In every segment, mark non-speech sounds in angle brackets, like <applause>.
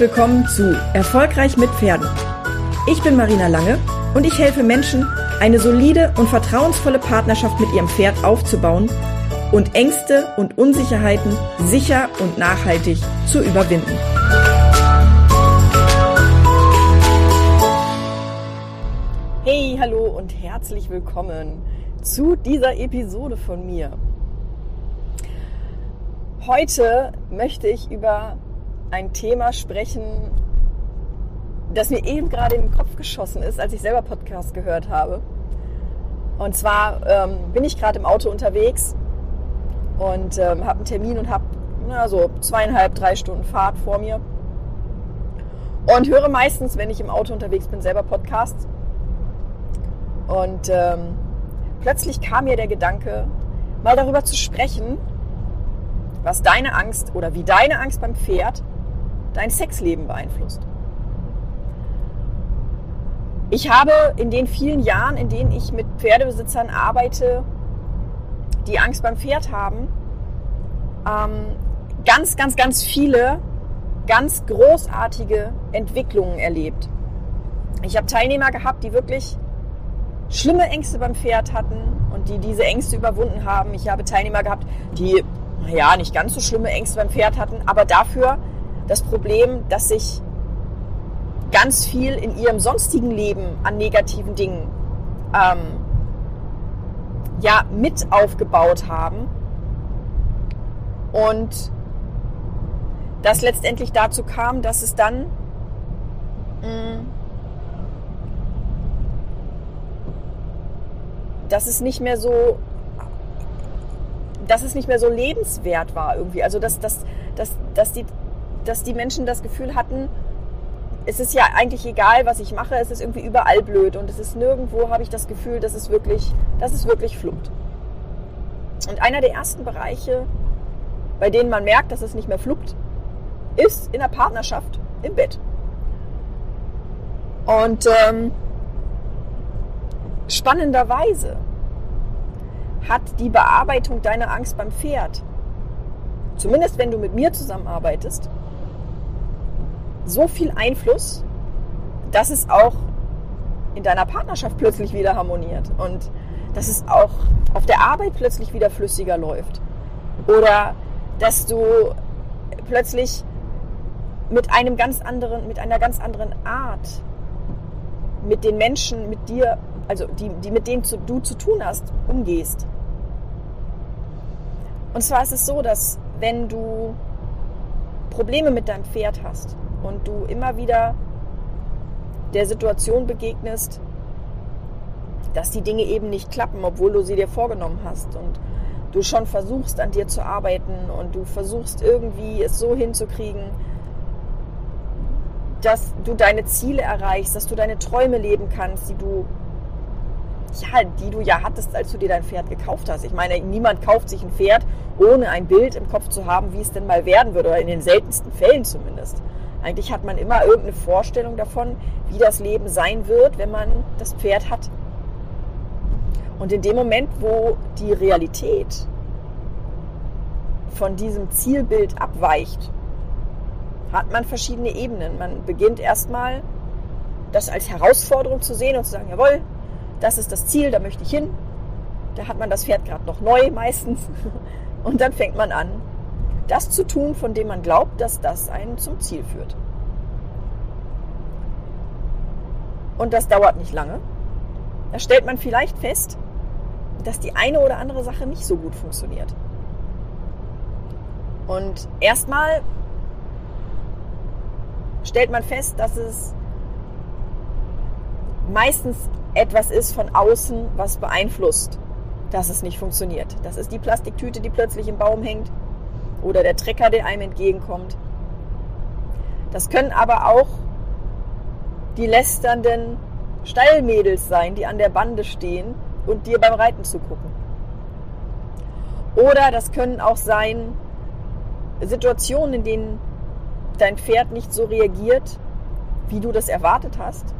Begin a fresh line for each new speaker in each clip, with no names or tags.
willkommen zu Erfolgreich mit Pferden. Ich bin Marina Lange und ich helfe Menschen, eine solide und vertrauensvolle Partnerschaft mit ihrem Pferd aufzubauen und Ängste und Unsicherheiten sicher und nachhaltig zu überwinden. Hey, hallo und herzlich willkommen zu dieser Episode von mir. Heute möchte ich über ein Thema sprechen, das mir eben gerade in den Kopf geschossen ist, als ich selber Podcast gehört habe. Und zwar ähm, bin ich gerade im Auto unterwegs und ähm, habe einen Termin und habe so zweieinhalb, drei Stunden Fahrt vor mir. Und höre meistens, wenn ich im Auto unterwegs bin, selber Podcasts. Und ähm, plötzlich kam mir der Gedanke, mal darüber zu sprechen, was deine Angst oder wie deine Angst beim Pferd dein Sexleben beeinflusst. Ich habe in den vielen Jahren, in denen ich mit Pferdebesitzern arbeite, die Angst beim Pferd haben, ähm, ganz, ganz, ganz viele ganz großartige Entwicklungen erlebt. Ich habe Teilnehmer gehabt, die wirklich schlimme Ängste beim Pferd hatten und die diese Ängste überwunden haben. Ich habe Teilnehmer gehabt, die ja nicht ganz so schlimme Ängste beim Pferd hatten, aber dafür das Problem, dass sich ganz viel in ihrem sonstigen Leben an negativen Dingen ähm, ja mit aufgebaut haben und das letztendlich dazu kam, dass es dann mh, mm, dass es nicht mehr so dass es nicht mehr so lebenswert war irgendwie. Also dass, dass, dass, dass die dass die Menschen das Gefühl hatten, es ist ja eigentlich egal, was ich mache, es ist irgendwie überall blöd und es ist nirgendwo, habe ich das Gefühl, dass es wirklich, dass es wirklich fluppt. Und einer der ersten Bereiche, bei denen man merkt, dass es nicht mehr fluppt, ist in der Partnerschaft im Bett. Und ähm, spannenderweise hat die Bearbeitung deiner Angst beim Pferd, zumindest wenn du mit mir zusammenarbeitest, so viel Einfluss, dass es auch in deiner Partnerschaft plötzlich wieder harmoniert und dass es auch auf der Arbeit plötzlich wieder flüssiger läuft. Oder dass du plötzlich mit einem ganz anderen, mit einer ganz anderen Art mit den Menschen, mit dir, also die, die mit denen du zu tun hast, umgehst. Und zwar ist es so, dass wenn du Probleme mit deinem Pferd hast, und du immer wieder der Situation begegnest, dass die Dinge eben nicht klappen, obwohl du sie dir vorgenommen hast und du schon versuchst an dir zu arbeiten und du versuchst irgendwie es so hinzukriegen, dass du deine Ziele erreichst, dass du deine Träume leben kannst, die du ja, die du ja hattest, als du dir dein Pferd gekauft hast. Ich meine, niemand kauft sich ein Pferd, ohne ein Bild im Kopf zu haben, wie es denn mal werden würde, oder in den seltensten Fällen zumindest. Eigentlich hat man immer irgendeine Vorstellung davon, wie das Leben sein wird, wenn man das Pferd hat. Und in dem Moment, wo die Realität von diesem Zielbild abweicht, hat man verschiedene Ebenen. Man beginnt erstmal das als Herausforderung zu sehen und zu sagen, jawohl, das ist das Ziel, da möchte ich hin. Da hat man das Pferd gerade noch neu meistens. <laughs> Und dann fängt man an, das zu tun, von dem man glaubt, dass das einen zum Ziel führt. Und das dauert nicht lange. Da stellt man vielleicht fest, dass die eine oder andere Sache nicht so gut funktioniert. Und erstmal stellt man fest, dass es meistens etwas ist von außen, was beeinflusst, dass es nicht funktioniert. Das ist die Plastiktüte, die plötzlich im Baum hängt oder der Trecker, der einem entgegenkommt. Das können aber auch die lästernden Stallmädels sein, die an der Bande stehen und dir beim Reiten zugucken. Oder das können auch sein Situationen, in denen dein Pferd nicht so reagiert, wie du das erwartet hast.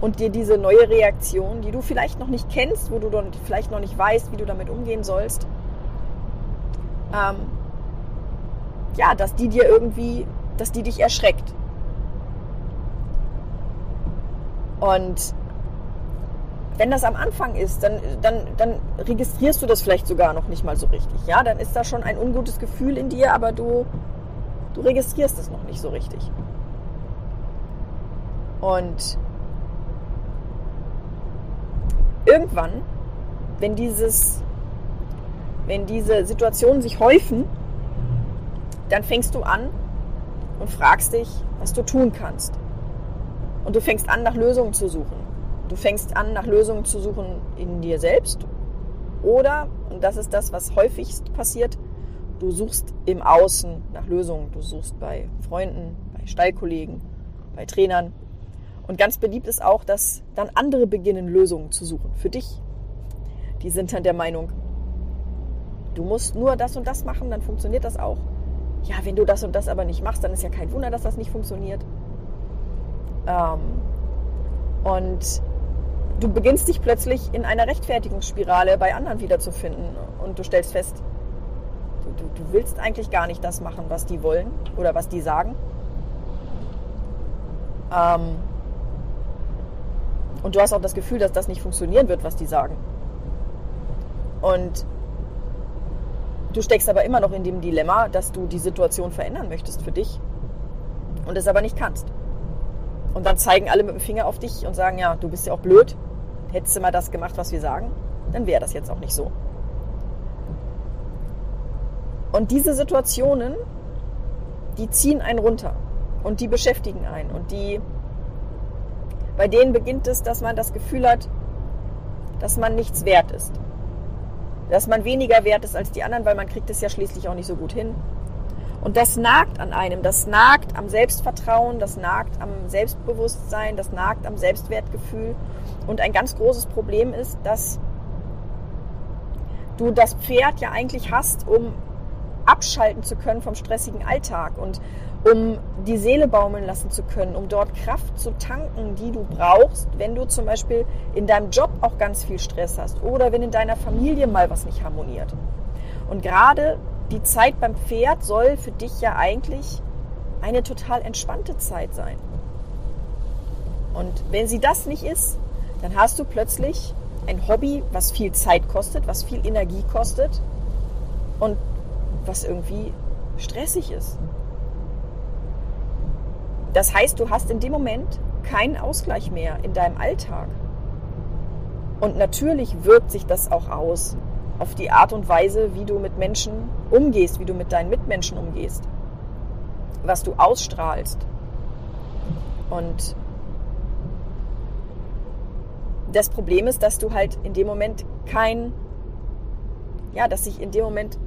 Und dir diese neue Reaktion, die du vielleicht noch nicht kennst, wo du vielleicht noch nicht weißt, wie du damit umgehen sollst, ähm, ja, dass die dir irgendwie dass die dich erschreckt. Und wenn das am Anfang ist, dann, dann, dann registrierst du das vielleicht sogar noch nicht mal so richtig. Ja, dann ist da schon ein ungutes Gefühl in dir, aber du, du registrierst es noch nicht so richtig. Und irgendwann, wenn dieses, wenn diese Situationen sich häufen, dann fängst du an und fragst dich, was du tun kannst. Und du fängst an, nach Lösungen zu suchen. Du fängst an, nach Lösungen zu suchen in dir selbst. Oder, und das ist das, was häufigst passiert, du suchst im Außen nach Lösungen. Du suchst bei Freunden, bei Stallkollegen, bei Trainern. Und ganz beliebt ist auch, dass dann andere beginnen, Lösungen zu suchen für dich. Die sind dann der Meinung, du musst nur das und das machen, dann funktioniert das auch. Ja, wenn du das und das aber nicht machst, dann ist ja kein Wunder, dass das nicht funktioniert. Ähm, und du beginnst dich plötzlich in einer Rechtfertigungsspirale bei anderen wiederzufinden und du stellst fest, du, du, willst eigentlich gar nicht das machen, was die wollen oder was die sagen. Ähm, und du hast auch das Gefühl, dass das nicht funktionieren wird, was die sagen. Und du steckst aber immer noch in dem Dilemma, dass du die Situation verändern möchtest für dich und es aber nicht kannst. Und dann zeigen alle mit dem Finger auf dich und sagen, ja, du bist ja auch blöd. Hättest du mal das gemacht, was wir sagen, dann wäre das jetzt auch nicht so. Und diese Situationen, die ziehen einen runter und die beschäftigen einen und die, bei denen beginnt es, dass man das Gefühl hat, dass man nichts wert ist. Dass man weniger wert ist als die anderen, weil man kriegt es ja schließlich auch nicht so gut hin. Und das nagt an einem, das nagt am Selbstvertrauen, das nagt am Selbstbewusstsein, das nagt am Selbstwertgefühl. Und ein ganz großes Problem ist, dass du das Pferd ja eigentlich hast, um abschalten zu können vom stressigen Alltag und um die Seele baumeln lassen zu können, um dort Kraft zu tanken, die du brauchst, wenn du zum Beispiel in deinem Job auch ganz viel Stress hast oder wenn in deiner Familie mal was nicht harmoniert. Und gerade die Zeit beim Pferd soll für dich ja eigentlich eine total entspannte Zeit sein. Und wenn sie das nicht ist, dann hast du plötzlich ein Hobby, was viel Zeit kostet, was viel Energie kostet und was irgendwie stressig ist. Das heißt, du hast in dem Moment keinen Ausgleich mehr in deinem Alltag. Und natürlich wirkt sich das auch aus auf die Art und Weise, wie du mit Menschen umgehst, wie du mit deinen Mitmenschen umgehst, was du ausstrahlst. Und das Problem ist, dass du halt in dem Moment kein, ja, dass sich in dem Moment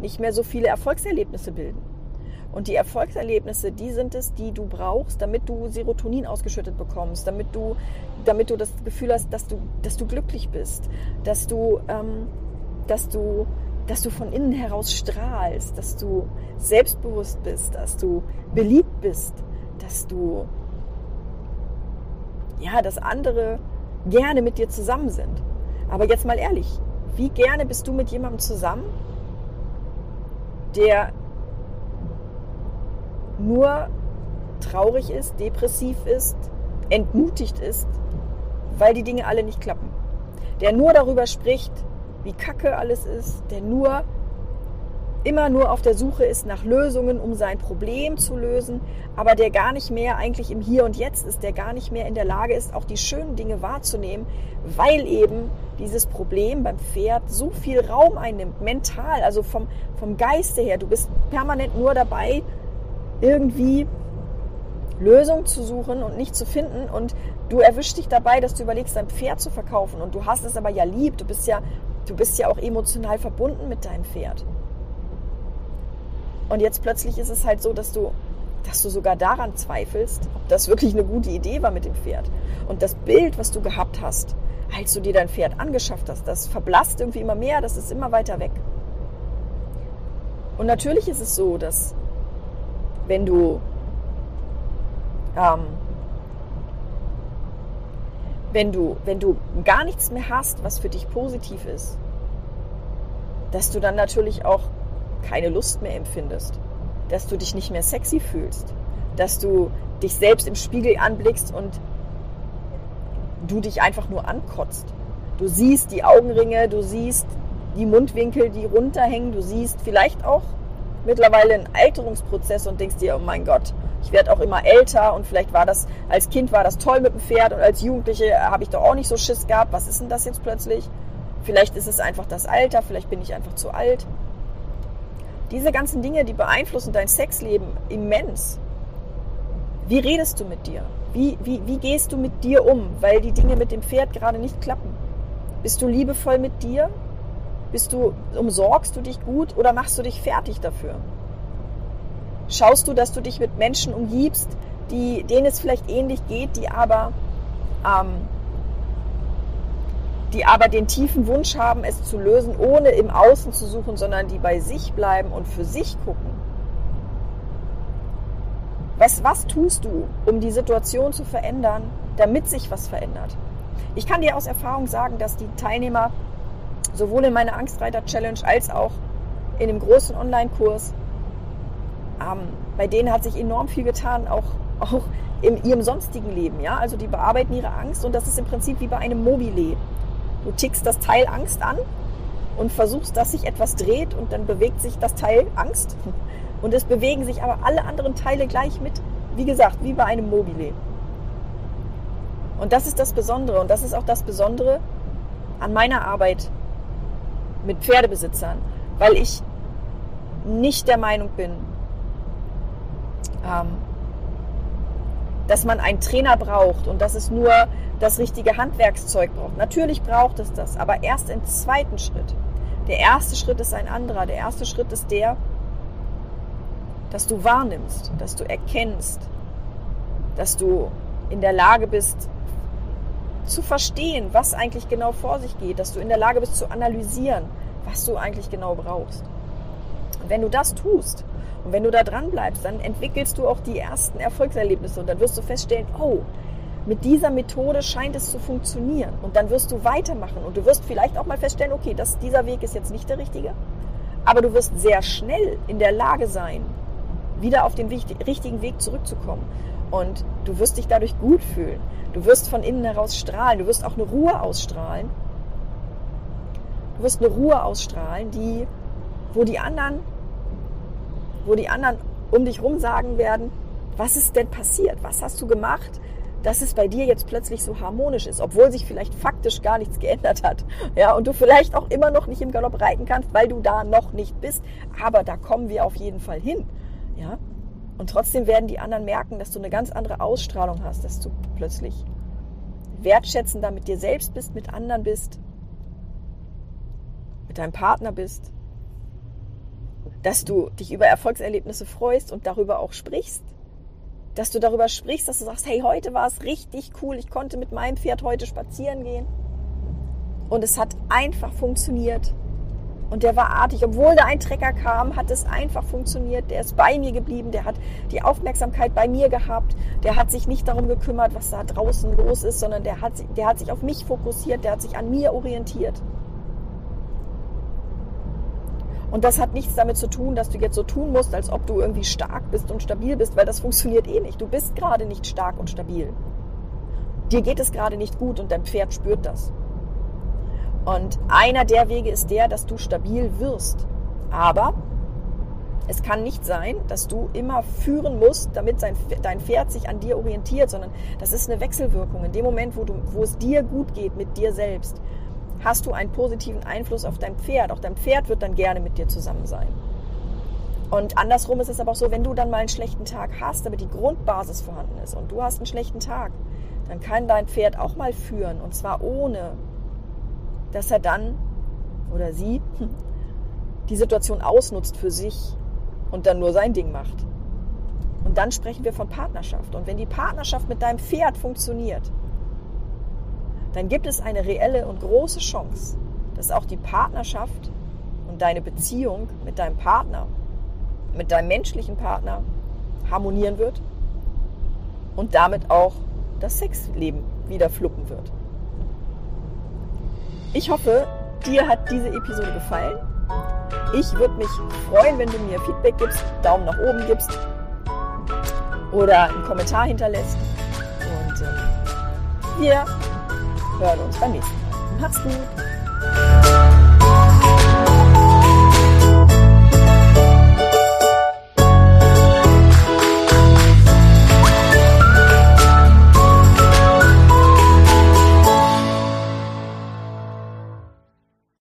nicht mehr so viele Erfolgserlebnisse bilden. Und die Erfolgserlebnisse, die sind es, die du brauchst, damit du Serotonin ausgeschüttet bekommst, damit du, damit du das Gefühl hast, dass du, dass du glücklich bist, dass du, ähm, dass du, dass du von innen heraus strahlst, dass du selbstbewusst bist, dass du beliebt bist, dass du, ja, dass andere gerne mit dir zusammen sind. Aber jetzt mal ehrlich, wie gerne bist du mit jemandem zusammen, der nur traurig ist, depressiv ist, entmutigt ist, weil die Dinge alle nicht klappen. Der nur darüber spricht, wie kacke alles ist, der nur immer nur auf der Suche ist nach Lösungen, um sein Problem zu lösen, aber der gar nicht mehr eigentlich im Hier und Jetzt ist, der gar nicht mehr in der Lage ist, auch die schönen Dinge wahrzunehmen, weil eben dieses Problem beim Pferd so viel Raum einnimmt, mental, also vom, vom Geiste her. Du bist permanent nur dabei, irgendwie Lösungen zu suchen und nicht zu finden und du erwischst dich dabei, dass du überlegst, dein Pferd zu verkaufen und du hast es aber ja lieb, du bist ja, du bist ja auch emotional verbunden mit deinem Pferd. Und jetzt plötzlich ist es halt so, dass du, dass du sogar daran zweifelst, ob das wirklich eine gute Idee war mit dem Pferd. Und das Bild, was du gehabt hast, als du dir dein Pferd angeschafft hast, das verblasst irgendwie immer mehr, das ist immer weiter weg. Und natürlich ist es so, dass wenn du ähm, wenn du, wenn du gar nichts mehr hast, was für dich positiv ist, dass du dann natürlich auch keine Lust mehr empfindest. dass du dich nicht mehr sexy fühlst, dass du dich selbst im Spiegel anblickst und du dich einfach nur ankotzt. Du siehst die Augenringe, du siehst die Mundwinkel, die runterhängen, du siehst vielleicht auch mittlerweile einen Alterungsprozess und denkst dir, oh mein Gott, ich werde auch immer älter und vielleicht war das, als Kind war das toll mit dem Pferd und als Jugendliche habe ich doch auch nicht so Schiss gehabt. Was ist denn das jetzt plötzlich? Vielleicht ist es einfach das Alter, vielleicht bin ich einfach zu alt. Diese ganzen Dinge, die beeinflussen dein Sexleben immens. Wie redest du mit dir? Wie, wie, wie gehst du mit dir um, weil die Dinge mit dem Pferd gerade nicht klappen? Bist du liebevoll mit dir? Bist du, umsorgst du dich gut oder machst du dich fertig dafür? Schaust du, dass du dich mit Menschen umgibst, die, denen es vielleicht ähnlich geht, die aber, ähm, die aber den tiefen Wunsch haben, es zu lösen, ohne im Außen zu suchen, sondern die bei sich bleiben und für sich gucken? Was, was tust du, um die Situation zu verändern, damit sich was verändert? Ich kann dir aus Erfahrung sagen, dass die Teilnehmer sowohl in meiner Angstreiter-Challenge als auch in dem großen Online-Kurs, ähm, bei denen hat sich enorm viel getan, auch, auch in ihrem sonstigen Leben. Ja? Also die bearbeiten ihre Angst und das ist im Prinzip wie bei einem Mobile. Du tickst das Teil Angst an und versuchst, dass sich etwas dreht und dann bewegt sich das Teil Angst und es bewegen sich aber alle anderen Teile gleich mit. Wie gesagt, wie bei einem Mobile. Und das ist das Besondere. Und das ist auch das Besondere an meiner Arbeit mit Pferdebesitzern, weil ich nicht der Meinung bin, ähm, dass man einen Trainer braucht und dass es nur das richtige Handwerkszeug braucht. Natürlich braucht es das, aber erst im zweiten Schritt. Der erste Schritt ist ein anderer. Der erste Schritt ist der, dass du wahrnimmst, dass du erkennst, dass du in der Lage bist zu verstehen, was eigentlich genau vor sich geht, dass du in der Lage bist zu analysieren, was du eigentlich genau brauchst. Und wenn du das tust und wenn du da dran bleibst, dann entwickelst du auch die ersten Erfolgserlebnisse und dann wirst du feststellen, oh, mit dieser Methode scheint es zu funktionieren. Und dann wirst du weitermachen und du wirst vielleicht auch mal feststellen, okay, das, dieser Weg ist jetzt nicht der richtige, aber du wirst sehr schnell in der Lage sein, wieder auf den richtigen Weg zurückzukommen. Und du wirst dich dadurch gut fühlen. Du wirst von innen heraus strahlen. Du wirst auch eine Ruhe ausstrahlen. Du wirst eine Ruhe ausstrahlen, die, wo die anderen, wo die anderen um dich rum sagen werden, was ist denn passiert? Was hast du gemacht, dass es bei dir jetzt plötzlich so harmonisch ist, obwohl sich vielleicht faktisch gar nichts geändert hat. Ja, und du vielleicht auch immer noch nicht im Galopp reiten kannst, weil du da noch nicht bist. Aber da kommen wir auf jeden Fall hin. Ja? Und trotzdem werden die anderen merken, dass du eine ganz andere Ausstrahlung hast, dass du plötzlich wertschätzender mit dir selbst bist, mit anderen bist, mit deinem Partner bist, dass du dich über Erfolgserlebnisse freust und darüber auch sprichst, dass du darüber sprichst, dass du sagst, hey, heute war es richtig cool, ich konnte mit meinem Pferd heute spazieren gehen und es hat einfach funktioniert. Und der war artig. Obwohl da ein Trecker kam, hat es einfach funktioniert. Der ist bei mir geblieben. Der hat die Aufmerksamkeit bei mir gehabt. Der hat sich nicht darum gekümmert, was da draußen los ist, sondern der hat, der hat sich auf mich fokussiert. Der hat sich an mir orientiert. Und das hat nichts damit zu tun, dass du jetzt so tun musst, als ob du irgendwie stark bist und stabil bist, weil das funktioniert eh nicht. Du bist gerade nicht stark und stabil. Dir geht es gerade nicht gut und dein Pferd spürt das. Und einer der Wege ist der, dass du stabil wirst. Aber es kann nicht sein, dass du immer führen musst, damit dein Pferd sich an dir orientiert, sondern das ist eine Wechselwirkung. In dem Moment, wo, du, wo es dir gut geht mit dir selbst, hast du einen positiven Einfluss auf dein Pferd. Auch dein Pferd wird dann gerne mit dir zusammen sein. Und andersrum ist es aber auch so, wenn du dann mal einen schlechten Tag hast, aber die Grundbasis vorhanden ist und du hast einen schlechten Tag, dann kann dein Pferd auch mal führen und zwar ohne dass er dann oder sie <laughs> die Situation ausnutzt für sich und dann nur sein Ding macht. Und dann sprechen wir von Partnerschaft. Und wenn die Partnerschaft mit deinem Pferd funktioniert, dann gibt es eine reelle und große Chance, dass auch die Partnerschaft und deine Beziehung mit deinem Partner, mit deinem menschlichen Partner harmonieren wird und damit auch das Sexleben wieder fluppen wird. Ich hoffe, dir hat diese Episode gefallen. Ich würde mich freuen, wenn du mir Feedback gibst, Daumen nach oben gibst oder einen Kommentar hinterlässt. Und äh, wir hören uns beim nächsten Mal. Mach's gut!